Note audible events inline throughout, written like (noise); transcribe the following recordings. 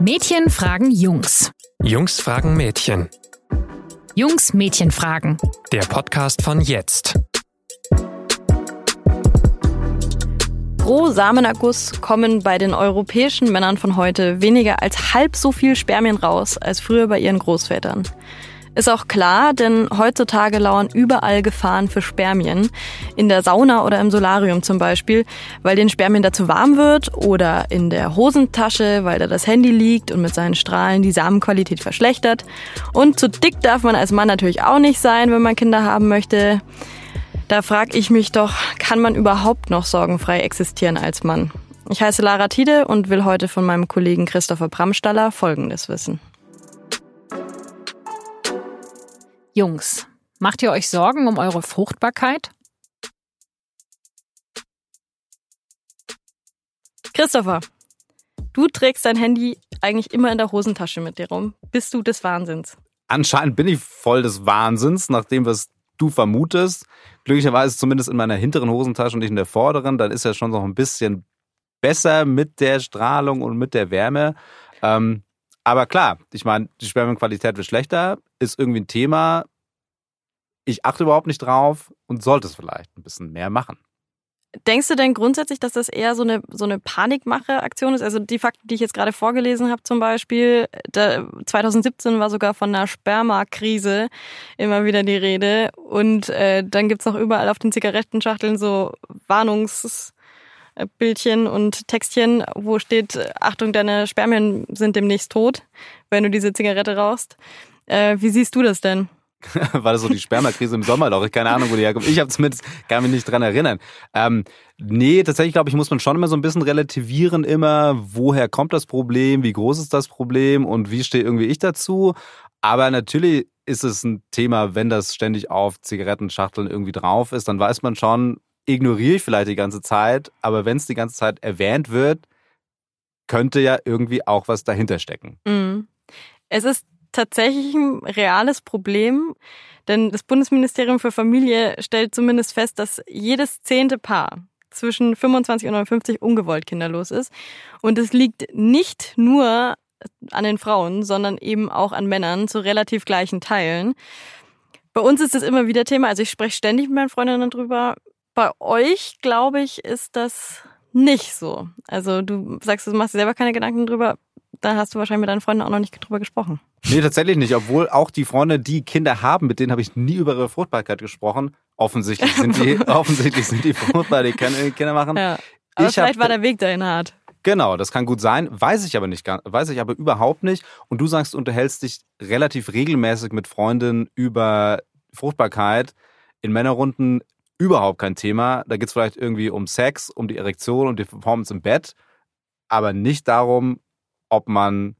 Mädchen fragen Jungs. Jungs fragen Mädchen. Jungs Mädchen fragen. Der Podcast von jetzt. Pro Samenerguss kommen bei den europäischen Männern von heute weniger als halb so viel Spermien raus als früher bei ihren Großvätern. Ist auch klar, denn heutzutage lauern überall Gefahren für Spermien. In der Sauna oder im Solarium zum Beispiel, weil den Spermien dazu warm wird oder in der Hosentasche, weil da das Handy liegt und mit seinen Strahlen die Samenqualität verschlechtert. Und zu dick darf man als Mann natürlich auch nicht sein, wenn man Kinder haben möchte. Da frage ich mich doch, kann man überhaupt noch sorgenfrei existieren als Mann? Ich heiße Lara Tide und will heute von meinem Kollegen Christopher Bramstaller Folgendes wissen. Jungs, macht ihr euch Sorgen um eure Fruchtbarkeit? Christopher, du trägst dein Handy eigentlich immer in der Hosentasche mit dir rum. Bist du des Wahnsinns? Anscheinend bin ich voll des Wahnsinns, nach dem, was du vermutest. Glücklicherweise zumindest in meiner hinteren Hosentasche und nicht in der vorderen. Dann ist ja schon noch ein bisschen besser mit der Strahlung und mit der Wärme. Ähm, aber klar, ich meine, die Spermienqualität wird schlechter, ist irgendwie ein Thema. Ich achte überhaupt nicht drauf und sollte es vielleicht ein bisschen mehr machen. Denkst du denn grundsätzlich, dass das eher so eine, so eine Panikmache-Aktion ist? Also die Fakten, die ich jetzt gerade vorgelesen habe zum Beispiel, da, 2017 war sogar von einer Spermakrise immer wieder die Rede. Und äh, dann gibt's noch überall auf den Zigarettenschachteln so Warnungsbildchen und Textchen, wo steht, Achtung, deine Spermien sind demnächst tot, wenn du diese Zigarette rauchst. Äh, wie siehst du das denn? (laughs) war das so die Spermakrise im Sommerloch? Ich keine Ahnung, wo die herkommt. Ich habe zumindest, kann mich nicht dran erinnern. Ähm, nee, tatsächlich glaube ich, muss man schon immer so ein bisschen relativieren immer, woher kommt das Problem, wie groß ist das Problem und wie stehe irgendwie ich dazu. Aber natürlich ist es ein Thema, wenn das ständig auf Zigarettenschachteln irgendwie drauf ist, dann weiß man schon, ignoriere ich vielleicht die ganze Zeit, aber wenn es die ganze Zeit erwähnt wird, könnte ja irgendwie auch was dahinter stecken. Mhm. Es ist tatsächlich ein reales Problem, denn das Bundesministerium für Familie stellt zumindest fest, dass jedes zehnte Paar zwischen 25 und 59 ungewollt kinderlos ist. Und es liegt nicht nur an den Frauen, sondern eben auch an Männern zu relativ gleichen Teilen. Bei uns ist das immer wieder Thema, also ich spreche ständig mit meinen Freundinnen drüber. Bei euch, glaube ich, ist das nicht so. Also du sagst, du machst dir selber keine Gedanken drüber da hast du wahrscheinlich mit deinen Freunden auch noch nicht drüber gesprochen. Nee, tatsächlich nicht. Obwohl auch die Freunde, die Kinder haben, mit denen habe ich nie über ihre Fruchtbarkeit gesprochen. Offensichtlich sind die, (laughs) offensichtlich sind die fruchtbar, die können Kinder machen. Ja. Aber ich vielleicht hab, war der Weg dahin hart. Genau, das kann gut sein. Weiß ich aber nicht, weiß ich aber überhaupt nicht. Und du sagst, du unterhältst dich relativ regelmäßig mit Freundinnen über Fruchtbarkeit. In Männerrunden überhaupt kein Thema. Da geht es vielleicht irgendwie um Sex, um die Erektion, um die Performance im Bett, aber nicht darum, ob man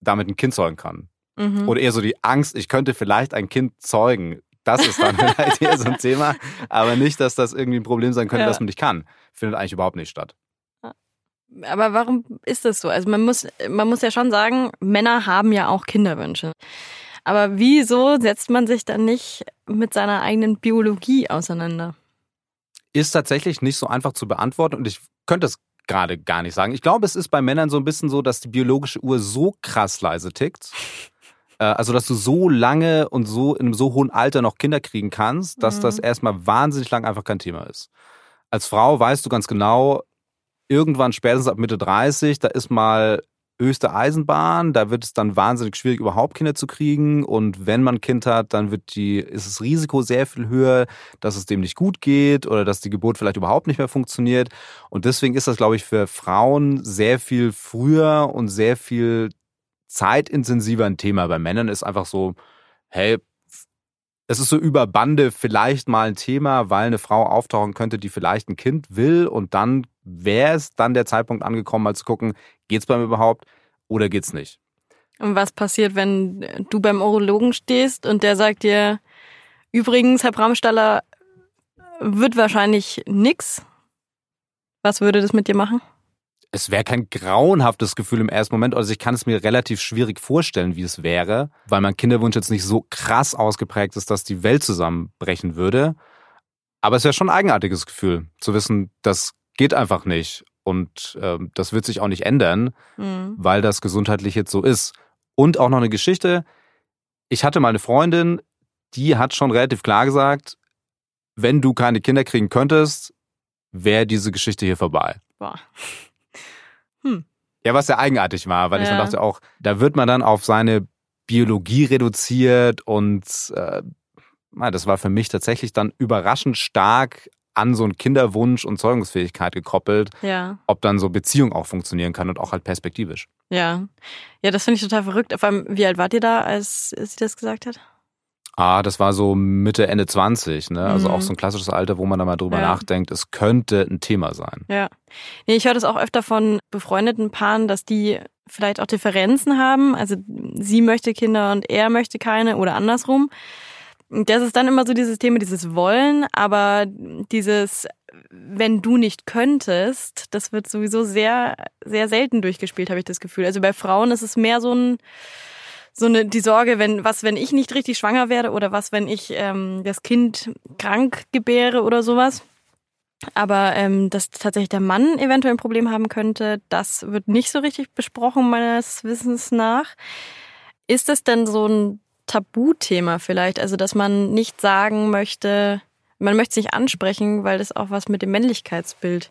damit ein Kind zeugen kann. Mhm. Oder eher so die Angst, ich könnte vielleicht ein Kind zeugen. Das ist dann (laughs) vielleicht eher so ein Thema. Aber nicht, dass das irgendwie ein Problem sein könnte, ja. dass man nicht kann. Findet eigentlich überhaupt nicht statt. Aber warum ist das so? Also man muss, man muss ja schon sagen, Männer haben ja auch Kinderwünsche. Aber wieso setzt man sich dann nicht mit seiner eigenen Biologie auseinander? Ist tatsächlich nicht so einfach zu beantworten und ich könnte es gerade gar nicht sagen. Ich glaube, es ist bei Männern so ein bisschen so, dass die biologische Uhr so krass leise tickt. (laughs) Äh, also, dass du so lange und so in einem so hohen Alter noch Kinder kriegen kannst, dass mhm. das erstmal wahnsinnig lang einfach kein Thema ist. Als Frau weißt du ganz genau, irgendwann spätestens ab Mitte 30, da ist mal höchste Eisenbahn. Da wird es dann wahnsinnig schwierig, überhaupt Kinder zu kriegen. Und wenn man ein Kind hat, dann wird die, ist das Risiko sehr viel höher, dass es dem nicht gut geht oder dass die Geburt vielleicht überhaupt nicht mehr funktioniert. Und deswegen ist das, glaube ich, für Frauen sehr viel früher und sehr viel zeitintensiver ein Thema. Bei Männern ist einfach so, hey, es ist so über Bande vielleicht mal ein Thema, weil eine Frau auftauchen könnte, die vielleicht ein Kind will und dann wäre es dann der Zeitpunkt angekommen, mal zu gucken, geht's bei mir überhaupt oder geht's nicht? Und was passiert, wenn du beim Urologen stehst und der sagt dir, übrigens, Herr Bramstaller, wird wahrscheinlich nix? Was würde das mit dir machen? Es wäre kein grauenhaftes Gefühl im ersten Moment. Also ich kann es mir relativ schwierig vorstellen, wie es wäre, weil mein Kinderwunsch jetzt nicht so krass ausgeprägt ist, dass die Welt zusammenbrechen würde. Aber es wäre schon ein eigenartiges Gefühl, zu wissen, das geht einfach nicht. Und ähm, das wird sich auch nicht ändern, Mhm. weil das gesundheitlich jetzt so ist. Und auch noch eine Geschichte. Ich hatte mal eine Freundin, die hat schon relativ klar gesagt, wenn du keine Kinder kriegen könntest, wäre diese Geschichte hier vorbei. Boah. (laughs) Ja, was ja eigenartig war, weil ich dann Ja. dachte auch, da wird man dann auf seine Biologie reduziert und äh, das war für mich tatsächlich dann überraschend stark an so einen Kinderwunsch und Zeugungsfähigkeit gekoppelt, Ja. ob dann so Beziehung auch funktionieren kann und auch halt perspektivisch. Ja. Ja, das finde ich total verrückt. Vor allem, wie alt wart ihr da, als sie das gesagt hat? Ah, das war so Mitte, Ende 20, ne? Also Mhm. auch so ein klassisches Alter, wo man da mal drüber Ja. nachdenkt, es könnte ein Thema sein. Ja. Nee, ich höre das auch öfter von befreundeten Paaren, dass die vielleicht auch Differenzen haben. Also sie möchte Kinder und er möchte keine oder andersrum. Das ist dann immer so dieses Thema, dieses Wollen, aber dieses, wenn du nicht könntest, das wird sowieso sehr, sehr selten durchgespielt, habe ich das Gefühl. Also bei Frauen ist es mehr so ein, so eine, die Sorge, wenn, was, wenn ich nicht richtig schwanger werde oder was, wenn ich ähm, das Kind krank gebäre oder sowas. Aber ähm, dass tatsächlich der Mann eventuell ein Problem haben könnte, das wird nicht so richtig besprochen, meines Wissens nach. Ist es denn so ein Tabuthema vielleicht? Also, dass man nicht sagen möchte, man möchte es nicht ansprechen, weil das auch was mit dem Männlichkeitsbild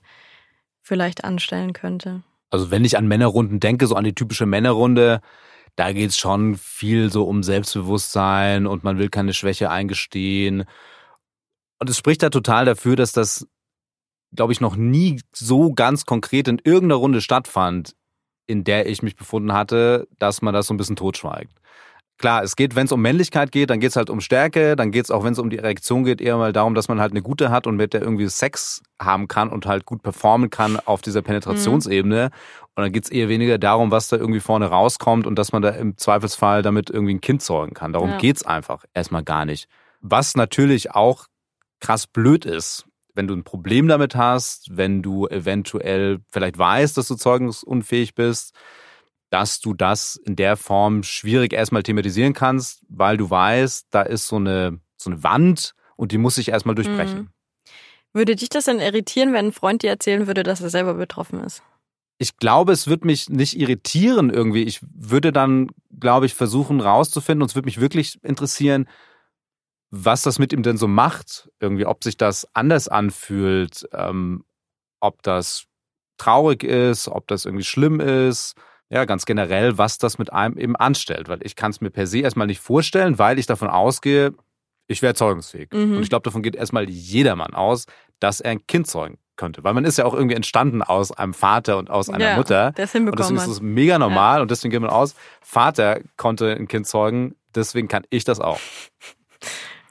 vielleicht anstellen könnte. Also wenn ich an Männerrunden denke, so an die typische Männerrunde, da geht's schon viel so um Selbstbewusstsein und man will keine Schwäche eingestehen. Und es spricht da total dafür, dass das, glaube ich, noch nie so ganz konkret in irgendeiner Runde stattfand, in der ich mich befunden hatte, dass man das so ein bisschen totschweigt. Klar, es geht, wenn es um Männlichkeit geht, dann geht es halt um Stärke, dann geht es auch, wenn es um die Erektion geht, eher mal darum, dass man halt eine gute hat und mit der irgendwie Sex haben kann und halt gut performen kann auf dieser Penetrationsebene. Und dann geht es eher weniger darum, was da irgendwie vorne rauskommt und dass man da im Zweifelsfall damit irgendwie ein Kind zeugen kann. Darum Ja. geht's einfach erstmal gar nicht. Was natürlich auch krass blöd ist, wenn du ein Problem damit hast, wenn du eventuell vielleicht weißt, dass du zeugungsunfähig bist, dass du das in der Form schwierig erstmal thematisieren kannst, weil du weißt, da ist so eine, so eine Wand und die muss sich erstmal durchbrechen. Mhm. Würde dich das denn irritieren, wenn ein Freund dir erzählen würde, dass er selber betroffen ist? Ich glaube, es wird mich nicht irritieren irgendwie. Ich würde dann, glaube ich, versuchen rauszufinden und es würde mich wirklich interessieren, was das mit ihm denn so macht. Irgendwie, ob sich das anders anfühlt, ähm, ob das traurig ist, ob das irgendwie schlimm ist. Ja, ganz generell, was das mit einem eben anstellt. Weil ich kann es mir per se erstmal nicht vorstellen, weil ich davon ausgehe, ich wäre zeugungsfähig. Mhm. Und ich glaube, davon geht erstmal jedermann aus, dass er ein Kind zeugen könnte. Weil man ist ja auch irgendwie entstanden aus einem Vater und aus einer ja, Mutter. Es Und deswegen ist es mega normal und deswegen geht man aus, Vater konnte ein Kind zeugen, deswegen kann ich das auch.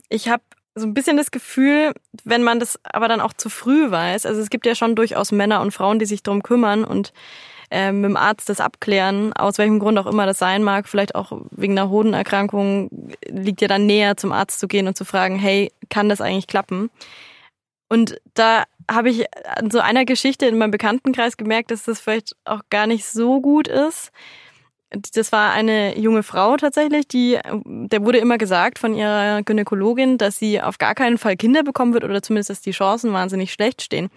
Ich habe so ein bisschen das Gefühl, wenn man das aber dann auch zu früh weiß, also es gibt ja schon durchaus Männer und Frauen, die sich drum kümmern und äh, mit dem Arzt das abklären, aus welchem Grund auch immer das sein mag, vielleicht auch wegen einer Hodenerkrankung, liegt ja dann näher zum Arzt zu gehen und zu fragen, hey, kann das eigentlich klappen? Und da habe ich an so einer Geschichte in meinem Bekanntenkreis gemerkt, dass das vielleicht auch gar nicht so gut ist. Das war eine junge Frau tatsächlich, die, der wurde immer gesagt von ihrer Gynäkologin, dass sie auf gar keinen Fall Kinder bekommen wird oder zumindest, dass die Chancen wahnsinnig schlecht stehen.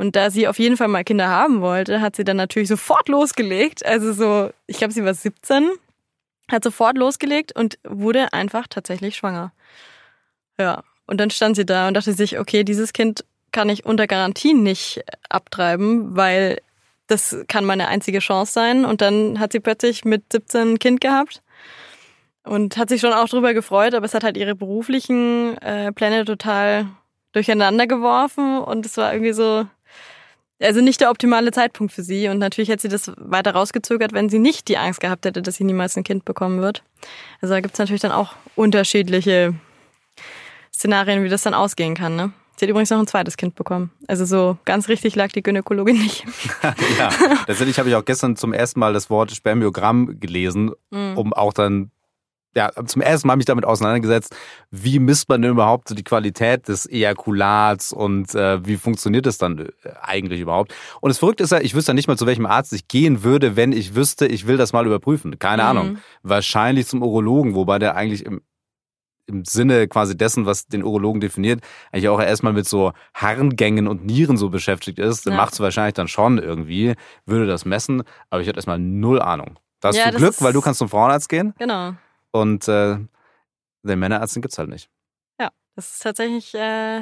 Und da sie auf jeden Fall mal Kinder haben wollte, hat sie dann natürlich sofort losgelegt. Also so, ich glaube, sie war 17, hat sofort losgelegt und wurde einfach tatsächlich schwanger. Ja, und dann stand sie da und dachte sich, okay, dieses Kind kann ich unter Garantie nicht abtreiben, weil das kann meine einzige Chance sein. Und dann hat sie plötzlich mit 17 ein Kind gehabt und hat sich schon auch drüber gefreut, aber es hat halt ihre beruflichen äh, Pläne total durcheinander geworfen und es war irgendwie so, also nicht der optimale Zeitpunkt für sie. Und natürlich hätte sie das weiter rausgezögert, wenn sie nicht die Angst gehabt hätte, dass sie niemals ein Kind bekommen wird. Also da gibt's natürlich dann auch unterschiedliche Szenarien, wie das dann ausgehen kann, ne? Sie hat übrigens noch ein zweites Kind bekommen. Also so ganz richtig lag die Gynäkologin nicht. (laughs) ja, tatsächlich habe ich auch gestern zum ersten Mal das Wort Spermiogramm gelesen, Mhm. um auch dann ja, zum ersten Mal mich damit auseinandergesetzt, wie misst man denn überhaupt so die Qualität des Ejakulats und äh, wie funktioniert das dann äh, eigentlich überhaupt? Und das Verrückte ist ja, ich wüsste ja nicht mal, zu welchem Arzt ich gehen würde, wenn ich wüsste, ich will das mal überprüfen. Keine Mhm. Ahnung. Wahrscheinlich zum Urologen, wobei der eigentlich im im Sinne quasi dessen, was den Urologen definiert, eigentlich auch erstmal mit so Harngängen und Nieren so beschäftigt ist, dann Ja. macht's wahrscheinlich dann schon irgendwie, würde das messen, aber ich hatte erstmal null Ahnung. Da hast Ja, du das Glück, weil du kannst zum Frauenarzt gehen Genau. Und äh, den Männerarzt den gibt's halt nicht. Das ist tatsächlich äh,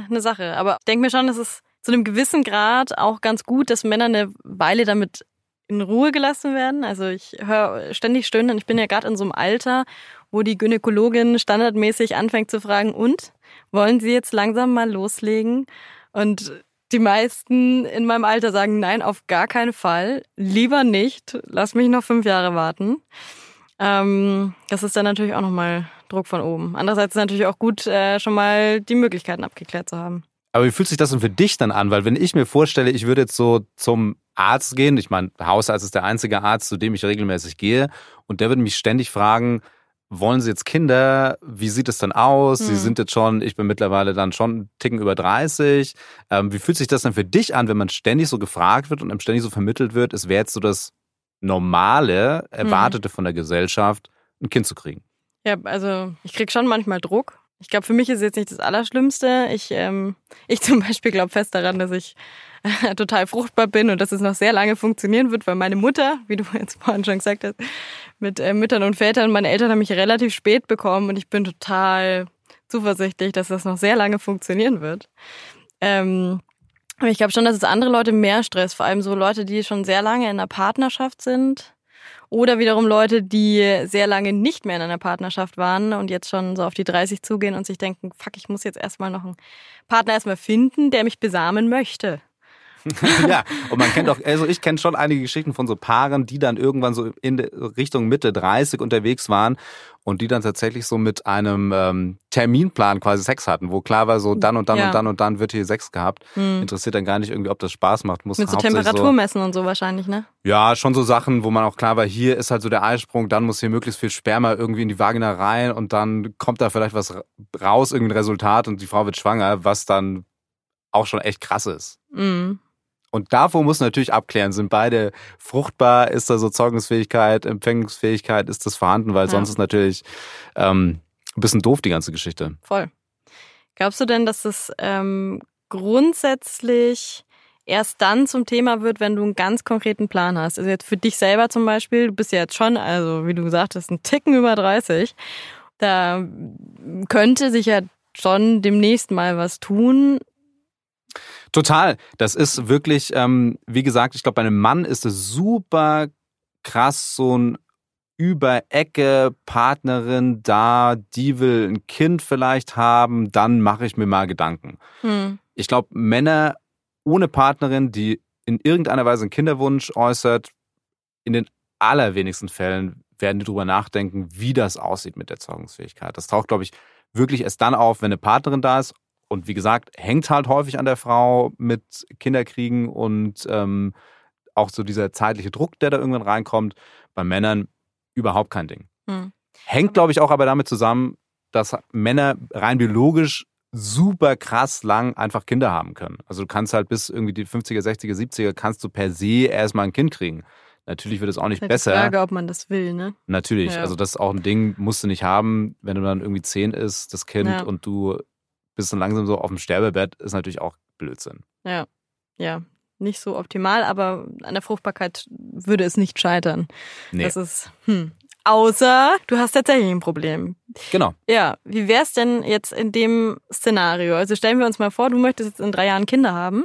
eine Sache. Aber ich denke mir schon, es ist zu einem gewissen Grad auch ganz gut, dass Männer eine Weile damit in Ruhe gelassen werden. Also ich höre ständig stöhnen. Ich bin ja gerade in so einem Alter, wo die Gynäkologin standardmäßig anfängt zu fragen, und wollen Sie jetzt langsam mal loslegen? Und die meisten in meinem Alter sagen, nein, auf gar keinen Fall. Lieber nicht. Lass mich noch fünf Jahre warten. Ähm, das ist dann natürlich auch nochmal Druck von oben. Andererseits ist es natürlich auch gut, äh, schon mal die Möglichkeiten abgeklärt zu haben. Aber wie fühlt sich das denn für dich dann an? Weil wenn ich mir vorstelle, ich würde jetzt so zum Arzt gehen, ich meine, Hausarzt ist der einzige Arzt, zu dem ich regelmäßig gehe, und der würde mich ständig fragen, wollen Sie jetzt Kinder? Wie sieht es dann aus? Sie Hm. sind jetzt schon, ich bin mittlerweile dann schon einen Ticken über 30. Ähm, wie fühlt sich das denn für dich an, wenn man ständig so gefragt wird und einem ständig so vermittelt wird, es wäre jetzt so das Normale, Erwartete von der Gesellschaft, ein Kind zu kriegen? Ja, also ich krieg schon manchmal Druck. Ich glaube, für mich ist es jetzt nicht das Allerschlimmste. Ich, ähm, (laughs) ich zum Beispiel glaube fest daran, dass ich äh, (laughs) total fruchtbar bin und dass es noch sehr lange funktionieren wird, weil meine Mutter, wie du jetzt vorhin schon gesagt hast, mit äh, Müttern und Vätern, meine Eltern haben mich relativ spät bekommen und ich bin total zuversichtlich, dass das noch sehr lange funktionieren wird. Ähm, aber ich glaube schon, dass es andere Leute mehr Stress, vor allem so Leute, die schon sehr lange in einer Partnerschaft sind. Oder wiederum Leute, die sehr lange nicht mehr in einer Partnerschaft waren und jetzt schon so auf die 30 zugehen und sich denken, fuck, ich muss jetzt erstmal noch einen Partner erstmal finden, der mich besamen möchte. (laughs) ja, und man kennt auch, also ich kenne schon einige Geschichten von so Paaren, die dann irgendwann so in Richtung Mitte 30 unterwegs waren und die dann tatsächlich so mit einem ähm, Terminplan quasi Sex hatten, wo klar war, so dann und dann Ja. und dann und dann wird hier Sex gehabt. Hm. Interessiert dann gar nicht irgendwie, ob das Spaß macht. Muss Mit so Temperatur messen und so wahrscheinlich, ne? ja, schon so Sachen, wo man auch klar war, hier ist halt so der Eisprung, dann muss hier möglichst viel Sperma irgendwie in die Vagina rein und dann kommt da vielleicht was raus, irgendein Resultat und die Frau wird schwanger, was dann auch schon echt krass ist. Mhm. Und davor muss man natürlich abklären, sind beide fruchtbar, ist da so Zeugungsfähigkeit, Empfängungsfähigkeit, ist das vorhanden, weil Ja. sonst ist natürlich ähm, ein bisschen doof, die ganze Geschichte. Voll. Glaubst du denn, dass das ähm, grundsätzlich erst dann zum Thema wird, wenn du einen ganz konkreten Plan hast? Also jetzt für dich selber zum Beispiel, du bist ja jetzt schon, also wie du gesagt hast, ein Ticken über 30. Da könnte sich ja schon demnächst mal was tun. Total. Das ist wirklich, ähm, wie gesagt, ich glaube, bei einem Mann ist es super krass, so ein Überecke Partnerin da, die will ein Kind vielleicht haben, dann mache ich mir mal Gedanken. Hm. Ich glaube, Männer ohne Partnerin, die in irgendeiner Weise einen Kinderwunsch äußert, in den allerwenigsten Fällen werden die drüber nachdenken, wie das aussieht mit der Zeugungsfähigkeit. Das taucht, glaube ich, wirklich erst dann auf, wenn eine Partnerin da ist. Und wie gesagt, hängt halt häufig an der Frau mit Kinderkriegen und ähm, auch so dieser zeitliche Druck, der da irgendwann reinkommt. Bei Männern überhaupt kein Ding. Hm. Hängt, glaube ich, auch aber damit zusammen, dass Männer rein biologisch super krass lang einfach Kinder haben können. Also du kannst halt bis irgendwie die 50er, 60er, 70er kannst du per se erstmal ein Kind kriegen. Natürlich wird es auch nicht Halt besser. Die Frage, ob man das will, ne? Natürlich. Ja. Also das ist auch ein Ding, musst du nicht haben, wenn du dann irgendwie zehn ist, das Kind, Ja. und du bist dann langsam so auf dem Sterbebett, ist natürlich auch Blödsinn. Ja. Ja. Nicht so optimal, aber an der Fruchtbarkeit würde es nicht scheitern. Nee, Das ist, hm. Außer du hast tatsächlich ein Problem. genau. Ja, wie wär's denn jetzt in dem Szenario? Also stellen wir uns mal vor, du möchtest jetzt in drei Jahren Kinder haben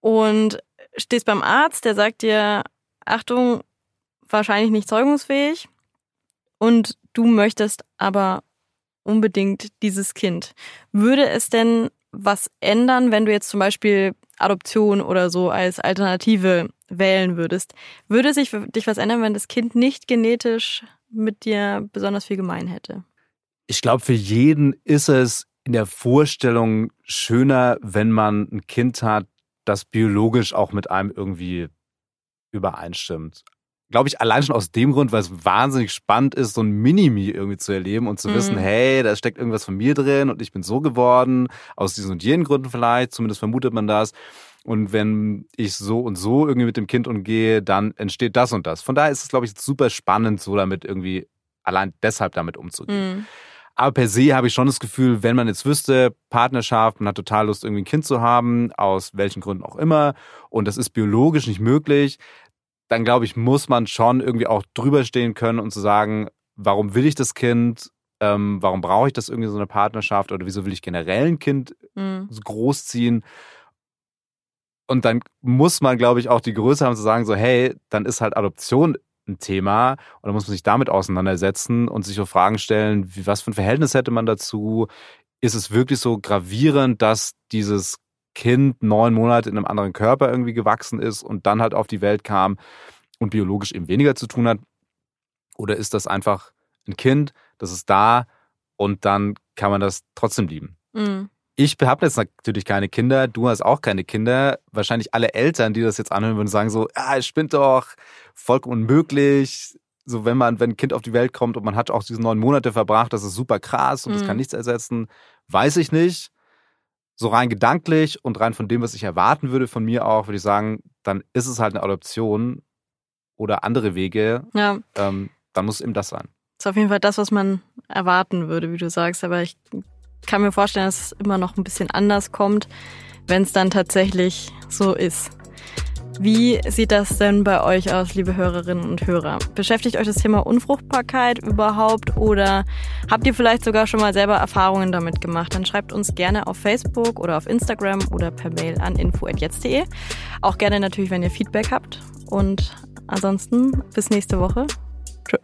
und stehst beim Arzt, der sagt dir, Achtung, wahrscheinlich nicht zeugungsfähig und du möchtest aber unbedingt dieses Kind. Würde es denn was ändern, wenn du jetzt zum Beispiel Adoption oder so als Alternative wählen würdest? Würde sich für dich was ändern, wenn das Kind nicht genetisch mit dir besonders viel gemein hätte? Ich glaube, für jeden ist es in der Vorstellung schöner, wenn man ein Kind hat, das biologisch auch mit einem irgendwie übereinstimmt. Glaube ich, allein schon aus dem Grund, weil es wahnsinnig spannend ist, so ein Minimi irgendwie zu erleben und zu Mhm. wissen, hey, da steckt irgendwas von mir drin und ich bin so geworden, aus diesen und jenen Gründen vielleicht, zumindest vermutet man das. Und wenn ich so und so irgendwie mit dem Kind umgehe, dann entsteht das und das. Von daher ist es, glaube ich, super spannend, so damit irgendwie allein deshalb damit umzugehen. Mhm. Aber per se habe ich schon das Gefühl, wenn man jetzt wüsste, Partnerschaft, man hat total Lust, irgendwie ein Kind zu haben, aus welchen Gründen auch immer, und das ist biologisch nicht möglich, dann glaube ich, muss man schon irgendwie auch drüber stehen können und zu sagen, warum will ich das Kind? Ähm, warum brauche ich das irgendwie so eine Partnerschaft oder wieso will ich generell ein Kind Mhm. großziehen? Und dann muss man, glaube ich, auch die Größe haben zu sagen, so, hey, dann ist halt Adoption ein Thema und dann muss man sich damit auseinandersetzen und sich so Fragen stellen, wie, was für ein Verhältnis hätte man dazu? Ist es wirklich so gravierend, dass dieses Kind neun Monate in einem anderen Körper irgendwie gewachsen ist und dann halt auf die Welt kam und biologisch eben weniger zu tun hat? Oder ist das einfach ein Kind, das ist da und dann kann man das trotzdem lieben? Mhm. Ich habe jetzt natürlich keine Kinder, du hast auch keine Kinder. Wahrscheinlich alle Eltern, die das jetzt anhören, würden sagen so, ah, ich bin doch vollkommen unmöglich. So, wenn man, wenn ein Kind auf die Welt kommt und man hat auch diese neun Monate verbracht, das ist super krass und das Mhm. kann nichts ersetzen. Weiß ich nicht. So rein gedanklich und rein von dem, was ich erwarten würde von mir auch, würde ich sagen, dann ist es halt eine Adoption oder andere Wege. Ja, Ähm, dann muss es eben das sein. ist auf jeden Fall das, was man erwarten würde, wie du sagst. Aber ich kann mir vorstellen, dass es immer noch ein bisschen anders kommt, wenn es dann tatsächlich so ist. Wie sieht das denn bei euch aus, liebe Hörerinnen und Hörer? Beschäftigt euch das Thema Unfruchtbarkeit überhaupt oder habt ihr vielleicht sogar schon mal selber Erfahrungen damit gemacht? Dann schreibt uns gerne auf Facebook oder auf Instagram oder per Mail an info.jetzt.de. Auch gerne natürlich, wenn ihr Feedback habt. Und ansonsten bis nächste Woche. Tschö.